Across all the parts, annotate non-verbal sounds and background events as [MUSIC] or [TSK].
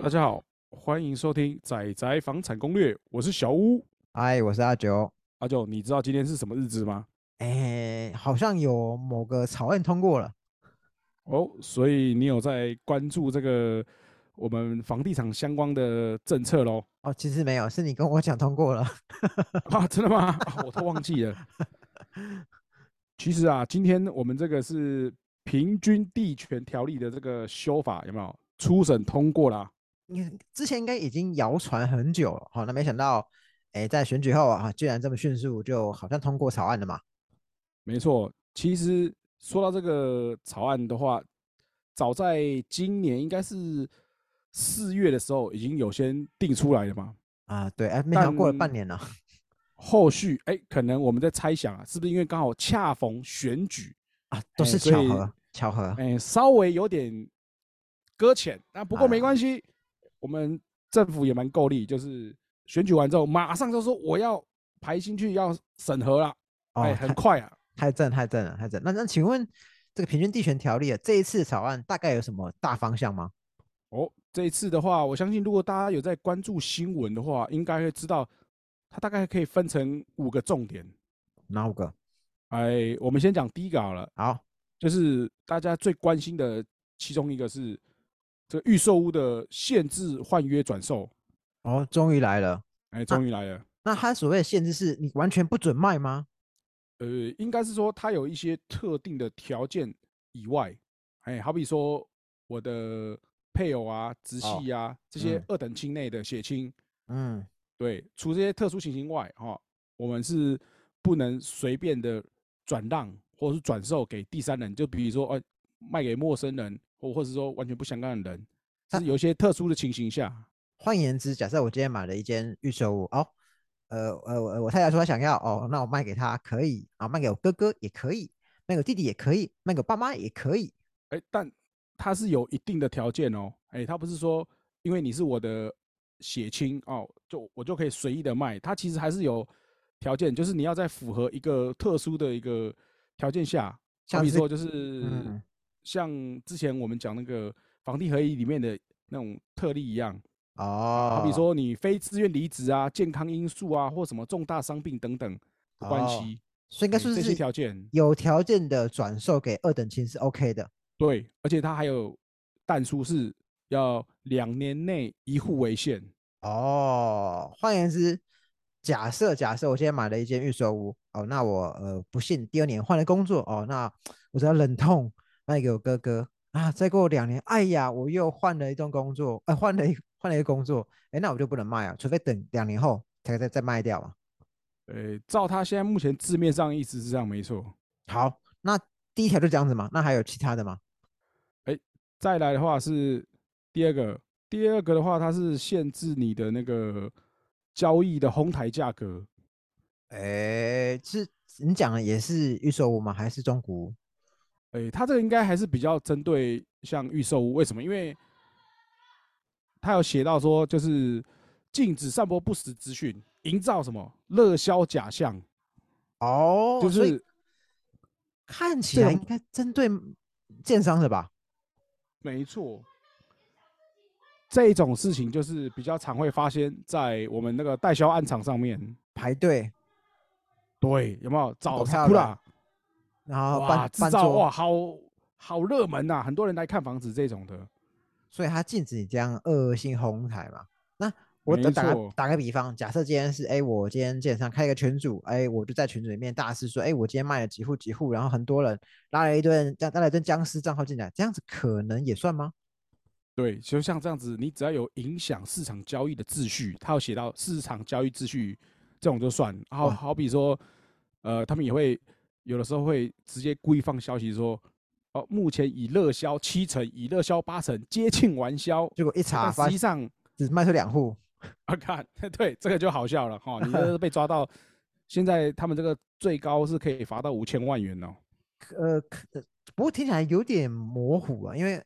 大家好，欢迎收听仔仔房产攻略，我是小屋嗨，我是阿九。阿九。你知道今天是什么日子吗？哎，好像有某个草案通过了哦，所以你有在关注这个我们房地产相关的政策喽？哦，其实没有，是你跟我讲通过了 [LAUGHS] 啊？真的吗？[LAUGHS] 我都忘记了。其实啊，今天我们这个是平均地权条例的这个修法有没有初审通过了？你之前应该已经谣传很久了，好，那没想到，哎，在选举后啊，居然这么迅速，就好像通过草案了嘛？没错，其实说到这个草案的话，早在今年应该是四月的时候，已经有先定出来了嘛？啊，对，哎，没想到过了半年了。[LAUGHS] 后续哎，可能我们在猜想啊，是不是因为刚好恰逢选举啊，都是巧合，巧合，哎，稍微有点搁浅，但不过没关系。我们政府也蛮够力，就是选举完之后，马上就说我要排新去要审核了，哎，很快啊，太正太正了，太正。那那请问这个平均地权条例啊，这一次草案大概有什么大方向吗？哦，这一次的话，我相信如果大家有在关注新闻的话，应该会知道，它大概可以分成五个重点。哪五个？哎，我们先讲第一个好了。好，就是大家最关心的其中一个是。这预售屋的限制换约转售，哦，终于来了，哎，终于来了。那它所谓的限制是你完全不准卖吗？呃，应该是说它有一些特定的条件以外，哎，好比说我的配偶啊、直系啊这些二等亲内的血亲，嗯，对，除这些特殊情形外，哈，我们是不能随便的转让或者是转售给第三人，就比如说，呃，卖给陌生人。或或者说完全不相干的人，是有些特殊的情形下。换言之，假设我今天买了一间预售屋，哦，呃呃，我太太说她想要，哦，那我卖给她可以啊，卖给我哥哥也可以，卖给弟弟也可以，卖给爸妈也可以。哎，但它是有一定的条件哦，哎，它不是说因为你是我的血亲哦，就我就可以随意的卖，它其实还是有条件，就是你要在符合一个特殊的一个条件下，好比说就是。像之前我们讲那个房地合一里面的那种特例一样哦，好比说你非自愿离职啊、健康因素啊，或什么重大伤病等等关系，所以应该说是这些条件有条件的转售给二等亲是 OK 的。对，而且它还有但书是要两年内一户为限哦。换言之，假设假设我现在买了一间预售屋哦，那我呃不幸第二年换了工作哦，那我只要忍痛。卖给我哥哥啊！再过两年，哎呀，我又换了一栋工作，呃，换了一换了一个工作，哎，那我就不能卖啊，除非等两年后才再再卖掉嘛。呃，照他现在目前字面上意思是这样，没错。好，那第一条就这样子嘛？那还有其他的吗？哎，再来的话是第二个，第二个的话，它是限制你的那个交易的哄抬价格。哎，是你讲的也是预售屋吗？还是中古？哎，他这个应该还是比较针对像预售屋，为什么？因为他有写到说，就是禁止散播不实资讯，营造什么热销假象。哦，就是看起来应该针对建商的吧？没错，这种事情就是比较常会发生在我们那个代销案场上面排队。对，有没有找他了？然后哇，制造哇，好好热门呐，很多人来看房子这种的，所以他禁止你这样恶性哄抬嘛。那我打打个比方，假设今天是哎，我今天建商开一个群组，哎，我就在群组里面大肆说，哎，我今天卖了几户几户，然后很多人拉了一堆拉拉了一堆僵尸账号进来，这样子可能也算吗？对，就像这样子，你只要有影响市场交易的秩序，他有写到市场交易秩序这种就算。好好比说，呃，他们也会。有的时候会直接故意放消息说，哦，目前已热销七成，已热销八成，接近完销。结果一查，实际上只卖出两户。[LAUGHS] 啊，看，[LAUGHS] 对，这个就好笑了哈。你这 [LAUGHS] 是被抓到，现在他们这个最高是可以罚到五千万元哦。呃，可不过听起来有点模糊啊，因为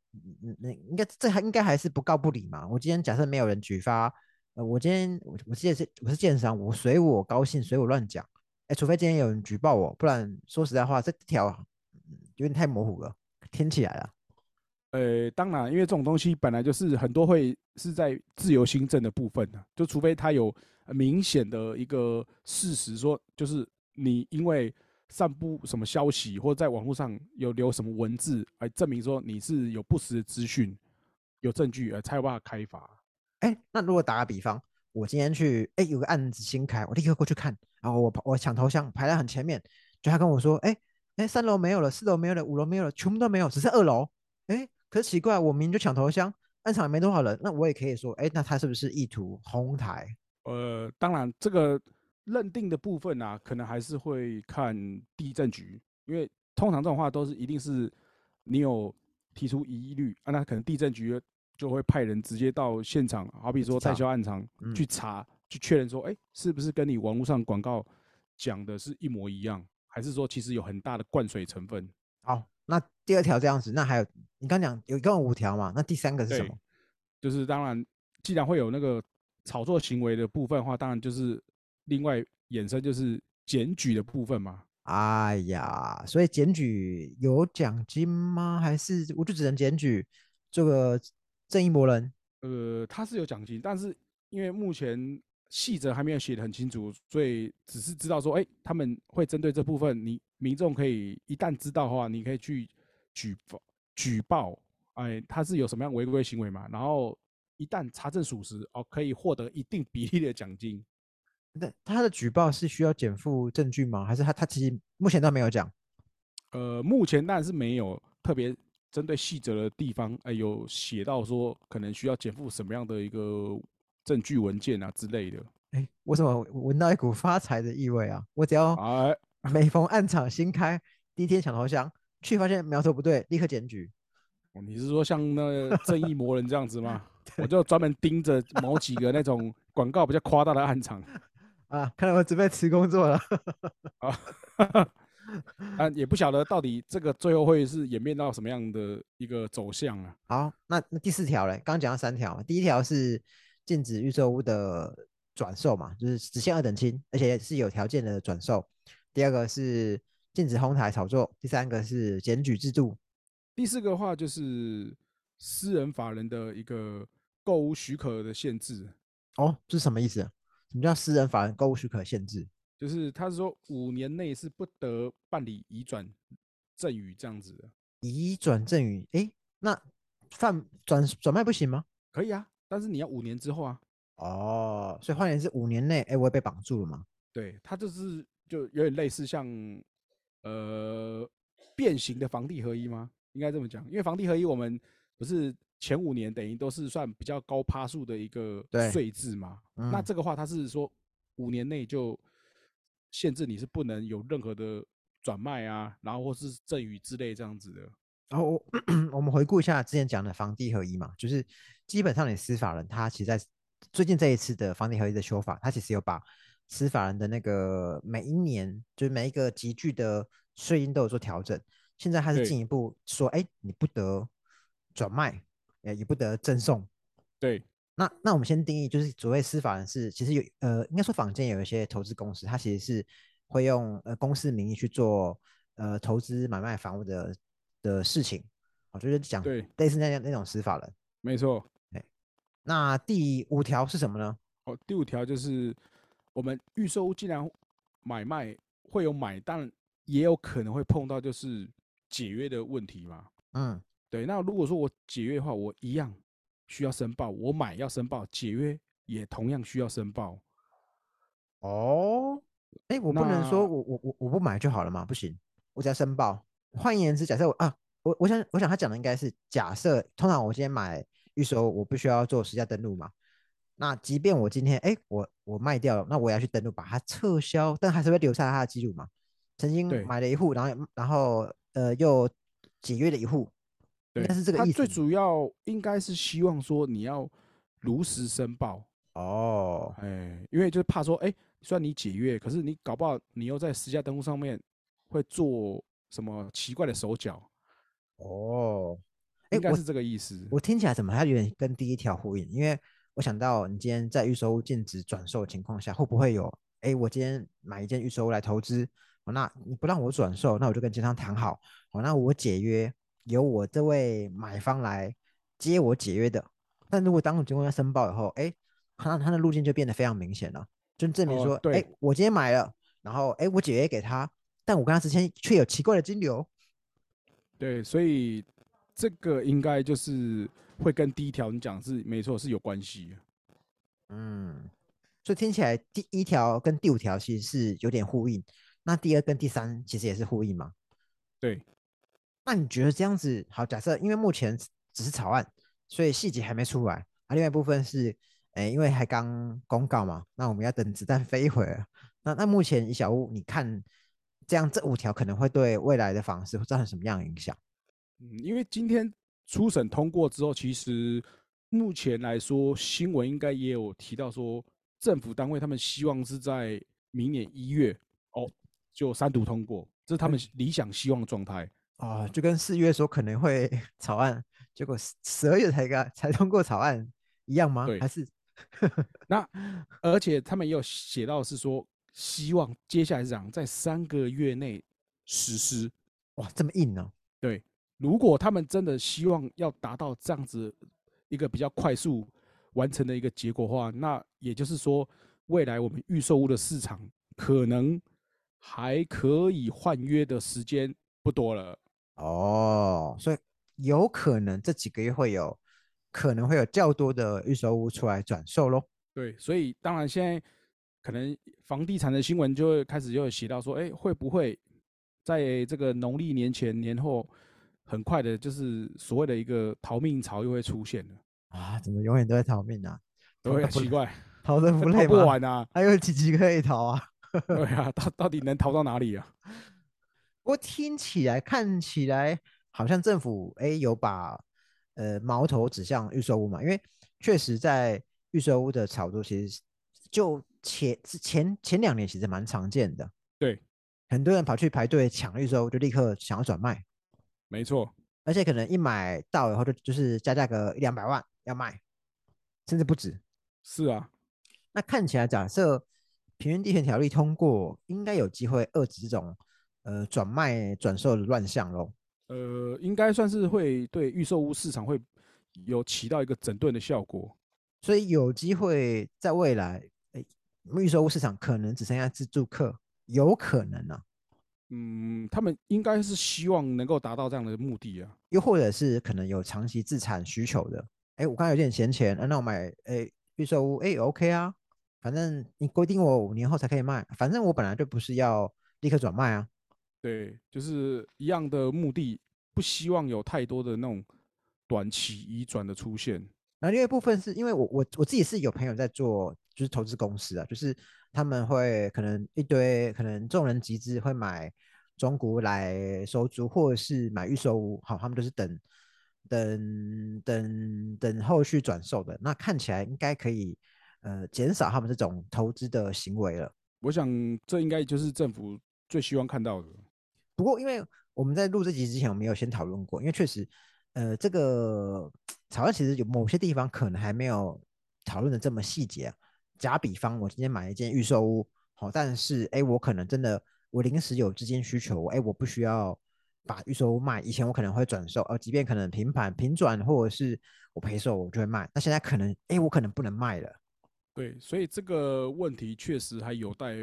那应该这还应该还是不告不理嘛。我今天假设没有人举发，呃，我今天我我记得是我是建商，我随我高兴，随我乱讲。除非今天有人举报我，不然说实在话，这条有点太模糊了，听起来了。呃，当然，因为这种东西本来就是很多会是在自由新政的部分的，就除非他有明显的一个事实说，就是你因为散布什么消息，或者在网络上有留什么文字，来证明说你是有不实的资讯，有证据，呃，才有办法开罚。哎，那如果打个比方，我今天去，哎，有个案子新开，我立刻过去看，然后我我抢头香排在很前面，就他跟我说，哎哎，三楼没有了，四楼没有了，五楼没有了，全部都没有，只剩二楼，哎。可是奇怪，我明明就抢头香，暗场也没多少人，那我也可以说，哎，那他是不是意图哄抬？呃，当然，这个认定的部分啊，可能还是会看地震局，因为通常这种话都是一定是你有提出疑虑啊，那可能地震局就会派人直接到现场，好比说代销暗场去查，去确认说，哎，是不是跟你网络上广告讲的是一模一样，还是说其实有很大的灌水成分？好。那第二条这样子，那还有你刚讲有一共五条嘛？那第三个是什么？就是当然，既然会有那个炒作行为的部分的话，当然就是另外衍生就是检举的部分嘛。哎呀，所以检举有奖金吗？还是我就只能检举这个正义魔人？呃，他是有奖金，但是因为目前。细则还没有写得很清楚，所以只是知道说，哎，他们会针对这部分，你民众可以一旦知道的话，你可以去举报举报，哎，他是有什么样违规行为嘛？然后一旦查证属实，哦，可以获得一定比例的奖金。那他的举报是需要减负证据吗？还是他他其实目前都没有讲？呃，目前当然是没有特别针对细则的地方，哎，有写到说可能需要减负什么样的一个。证据文件啊之类的，哎，我怎么闻到一股发财的意味啊？我只要每逢暗场新开，第一天抢头香，去发现苗头不对，立刻检举。你是说像那正义魔人这样子吗？[LAUGHS] 我就专门盯着某几个那种广告比较夸大的暗场 [LAUGHS] 啊，看来我准备辞工作了 [LAUGHS] 啊。啊，也不晓得到底这个最后会是演变到什么样的一个走向啊？好，那那第四条嘞，刚讲到三条，第一条是。禁止预售屋的转售嘛，就是只限二等亲，而且是有条件的转售。第二个是禁止哄抬炒作，第三个是检举制度，第四个话就是私人法人的一个购物许可的限制。哦，这是什么意思？什么叫私人法人购物许可限制？就是他是说五年内是不得办理移转赠与这样子的。移转赠与，哎，那贩转转卖不行吗？可以啊。但是你要五年之后啊，哦，所以换言之，五年内，哎，我也被绑住了吗？对，它就是就有点类似像，呃，变形的房地合一吗？应该这么讲，因为房地合一我们不是前五年等于都是算比较高趴数的一个税制嘛？那这个话它是说五年内就限制你是不能有任何的转卖啊，然后或是赠与之类这样子的。然后我们回顾一下之前讲的房地合一嘛，就是基本上你司法人他其实在最近这一次的房地合一的修法，他其实有把司法人的那个每一年就是每一个集聚的税金都有做调整。现在他是进一步说，哎，你不得转卖，也也不得赠送。对，那那我们先定义，就是所谓司法人是其实有呃，应该说坊间有一些投资公司，它其实是会用呃公司名义去做呃投资买卖房屋的。的事情，我就是讲对类似那样那种死法人，没错。哎，那第五条是什么呢？哦，第五条就是我们预售屋既然买卖会有买，但也有可能会碰到就是解约的问题嘛。嗯，对。那如果说我解约的话，我一样需要申报，我买要申报，解约也同样需要申报。哦，哎，我不能说我我我我不买就好了嘛？不行，我只要申报。换言之，假设我啊，我我想我想他讲的应该是假设，通常我今天买预售，我不需要做实价登录嘛？那即便我今天哎，我我卖掉了，那我也要去登录把它撤销，但还是会留下他的记录嘛？曾经买了一户，然后然后呃又解约了一户，应该是这个意思。最主要应该是希望说你要如实申报哦，哎，因为就是怕说哎，虽然你解约，可是你搞不好你又在实价登录上面会做。什么奇怪的手脚？哦，应该是这个意思。我听起来怎么还有点跟第一条呼应？因为我想到你今天在预售物禁止转售的情况下，会不会有？哎，我今天买一件预售物来投资，那你不让我转售，那我就跟经商谈好，好，那我解约，由我这位买方来接我解约的。但如果当我经过他申报以后，哎，那他的路径就变得非常明显了，就证明说，哎，我今天买了，然后哎，我解约给他，但我跟他之间却有奇怪的金流。对，所以这个应该就是会跟第一条你讲是没错，是有关系。嗯，所以听起来第一条跟第五条其实是有点呼应，那第二跟第三其实也是呼应嘛？对。那你觉得这样子好？假设因为目前只是草案，所以细节还没出来，啊，另外一部分是，哎，因为还刚公告嘛，那我们要等子弹飞一会儿。那那目前小屋，你看这样这五条可能会对未来的房市会造成什么样的影响？嗯，因为今天初审通过之后，其实目前来说新闻应该也有提到说，政府单位他们希望是在明年一月哦就三读通过，这是他们理想希望的状态。啊，就跟四月说可能会 [LAUGHS] 草案，结果十二月才个才通过草案一样吗？还是那而且他们也有写到是说，希望接下来是讲在三个月内实施。哇，这么硬呢？对，如果他们真的希望要达到这样子一个比较快速完成的一个结果的话，那也就是说，未来我们预售屋的市场可能还可以换约的时间不多了。哦，所以有可能这几个月会有可能会有较多的预售屋出来转售喽。对，所以当然现在可能房地产的新闻就会开始就会写到说，哎，会不会在这个农历年前年后，很快的就是所谓的一个逃命潮又会出现了啊？怎么永远都在逃命啊？都会奇怪，[LAUGHS] 逃得不 [LAUGHS] 累吗？不完啊，还有几集可以逃啊？[LAUGHS] 对啊，到到底能逃到哪里啊？不过听起来、看起来好像政府哎有把呃矛头指向预售屋嘛，因为确实在预售屋的炒作，其实就前前前两年其实蛮常见的。对，很多人跑去排队抢预售，就立刻想要转卖。没错，而且可能一买到以后就就是加价个一两百万要卖，甚至不止。是啊，那看起来假设平原地权条例通过，应该有机会遏制这种。呃，转卖转售的乱象喽。呃，应该算是会对预售屋市场会有起到一个整顿的效果，所以有机会在未来，哎，预售屋市场可能只剩下自住客，有可能啊。嗯，他们应该是希望能够达到这样的目的啊。又或者是可能有长期自产需求的，哎，我刚有点闲钱，那我买哎预售屋，哎，OK 啊，反正你规定我五年后才可以卖，反正我本来就不是要立刻转卖啊。对，就是一样的目的，不希望有太多的那种短期移转的出现。那另外一部分是因为我我我自己是有朋友在做，就是投资公司啊，就是他们会可能一堆可能众人集资会买中古来收租，或者是买预售屋，好，他们都是等等等等后续转售的。那看起来应该可以呃减少他们这种投资的行为了。我想这应该就是政府最希望看到的。不过，因为我们在录这集之前，我们有先讨论过，因为确实，呃，这个 [TSK] 草案其实有某些地方可能还没有讨论的这么细节。假比方，我今天买一间预售屋，好，但是，哎，我可能真的我临时有资金需求，哎，我不需要把预售屋卖。以前我可能会转售，呃，即便可能平盘平转，或者是我赔售，我就会卖。那现在可能，哎，我可能不能卖了。对，所以这个问题确实还有待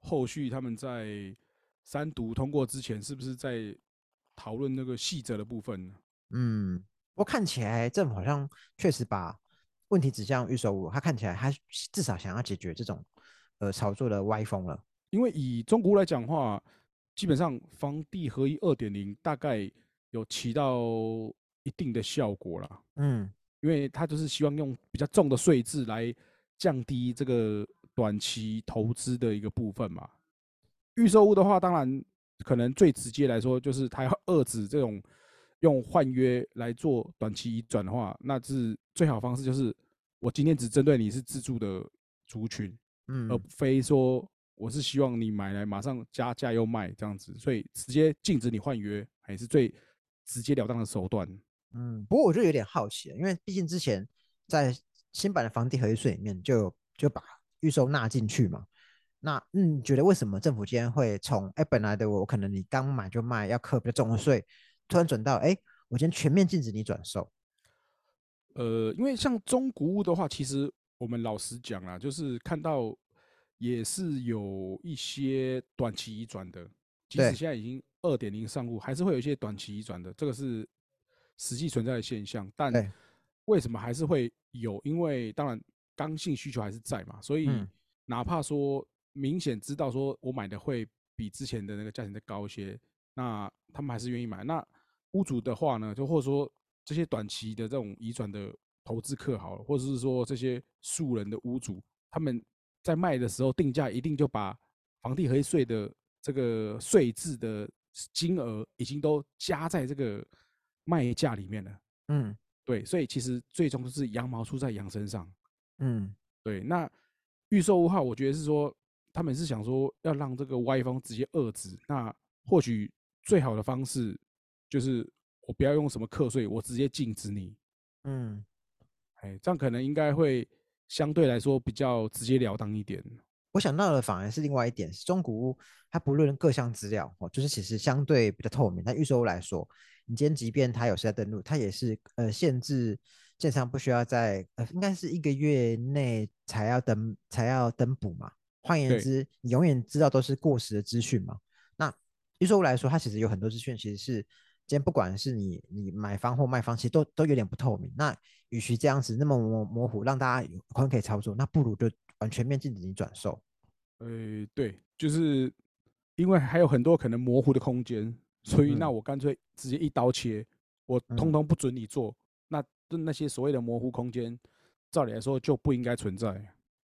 后续他们在。三读通过之前，是不是在讨论那个细则的部分呢？嗯，我看起来政府好像确实把问题指向预售屋，他看起来他至少想要解决这种呃炒作的歪风了。因为以中国来讲话，基本上房地合一二点零大概有起到一定的效果了。嗯，因为他就是希望用比较重的税制来降低这个短期投资的一个部分嘛。预售屋的话，当然可能最直接来说，就是他要 [LAUGHS] 遏制这种用换约来做短期移转的话，那是最好方式。就是我今天只针对你是自住的族群，嗯，而非说我是希望你买来马上加价又卖这样子，所以直接禁止你换约，还是最直截了当的手段。嗯，不过我就有点好奇，因为毕竟之前在新版的房地合一税里面就就把预售纳进去嘛。那嗯，觉得为什么政府今天会从哎本来的我可能你刚买就卖要课比较重的税，突然转到，哎，我今天全面禁止你转售？呃，因为像中古屋的话，其实我们老实讲啦，就是看到也是有一些短期移转的，即使现在已经二点零上路，还是会有一些短期移转的，这个是实际存在的现象。但为什么还是会有？因为当然刚性需求还是在嘛，所以哪怕说明显知道说我买的会比之前的那个价钱再高一些，那他们还是愿意买。那屋主的话呢，就或者说。这些短期的这种移转的投资客好了，或者是说这些素人的屋主，他们在卖的时候定价一定就把房地合一税的这个税制的金额已经都加在这个卖价里面了。嗯，对，所以其实最终是羊毛出在羊身上。嗯，对。那预售屋号，我觉得是说他们是想说要让这个歪风直接遏制。那或许最好的方式就是。我不要用什么课税，我直接禁止你。嗯，哎，这样可能应该会相对来说比较直截了当一点。我想到的反而是另外一点，是中古屋它不论各项资料哦，就是其实相对比较透明。但预售屋来说，你今天即便它有时在登录，它也是呃限制建商不需要在呃应该是一个月内才要登才要登补嘛。换言之，你永远知道都是过时的资讯嘛。那预售屋来说，它其实有很多资讯其实是。今天不管是你你买方或卖方，其实都都有点不透明。那与其这样子那么模模糊，让大家有空可以操作，那不如就完全面禁止你转售。呃，对，就是因为还有很多可能模糊的空间，所以那我干脆直接一刀切，我通通不准你做。那那些所谓的模糊空间，照理来说就不应该存在。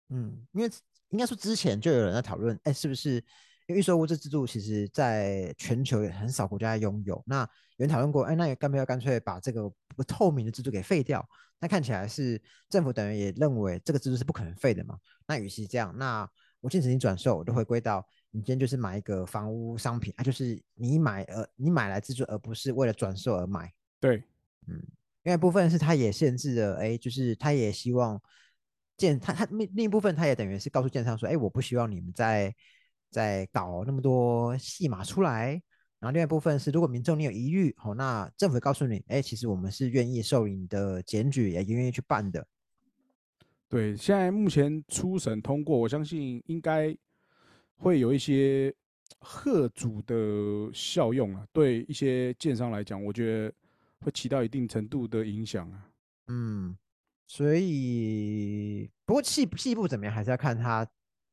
嗯，因为应该说之前就有人在讨论，哎，是不是？因为预售屋这制度，其实在全球也很少国家拥有。那有人讨论过，哎，那也干不要干脆把这个不透明的制度给废掉？那看起来是政府等于也认为这个制度是不可能废的嘛？那与其这样，那我禁止你转售，我就回归到你今天就是买一个房屋商品，啊，就是你买呃你买来自住，而不是为了转售而买。对，嗯，因为部分是它也限制了，哎，就是它也希望建它它另另一部分它也等于是告诉建商说，哎，我不希望你们在。在搞那么多戏码出来，然后另外一部分是，如果民众你有疑虑，好，那政府告诉你，哎，其实我们是愿意受理你的检举，也愿意去办的。对，现在目前初审通过，我相信应该会有一些贺主的效用啊。对一些建商来讲，我觉得会起到一定程度的影响啊。嗯，所以不过细细部怎么样，还是要看他。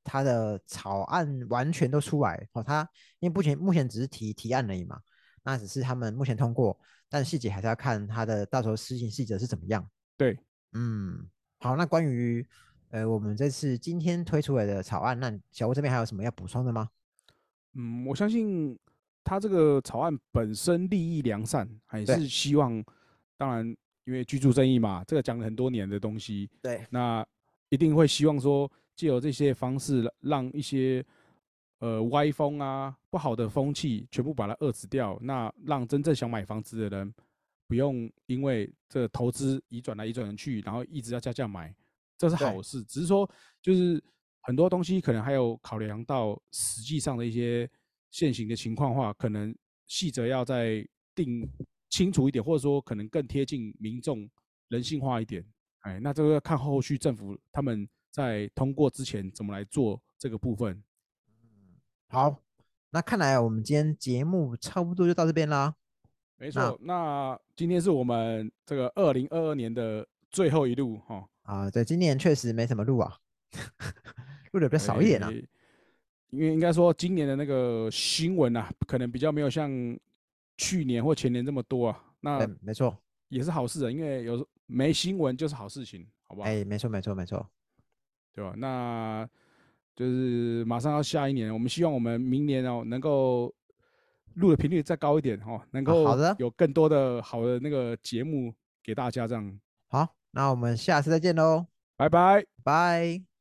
他的草案完全都出来哦，他因为目前目前只是提提案而已嘛，那只是他们目前通过，但细节还是要看他的到时候施行细则是怎么样。对，嗯，好，那关于呃我们这次今天推出来的草案，那小吴这边还有什么要补充的吗？嗯，我相信他这个草案本身利益良善，还是希望，当然因为居住正义嘛，这个讲了很多年的东西，对，那一定会希望说。借由这些方式，让一些呃歪风啊、不好的风气全部把它遏制掉。那让真正想买房子的人，不用因为这投资移转来移转去，然后一直要加价买，这是好事。只是说，就是很多东西可能还有考量到实际上的一些现行的情况话，可能细则要再定清楚一点，或者说可能更贴近民众人性化一点。哎，那这个要看后续政府他们。在通过之前怎么来做这个部分？嗯，好，那看来我们今天节目差不多就到这边啦。没错，那今天是我们这个二零二二年的最后一路哈。啊，对，今年确实没什么路啊，[LAUGHS] 录的比较少一点啊。因为应该说今年的那个新闻啊，可能比较没有像去年或前年这么多啊。那没错，也是好事啊，因为有没新闻就是好事情，好不好？哎，没错，没错，没错。对吧？那就是马上要下一年，我们希望我们明年哦能够录的频率再高一点哦，能够好的有更多的好的那个节目给大家这样。好，那我们下次再见喽，拜拜拜。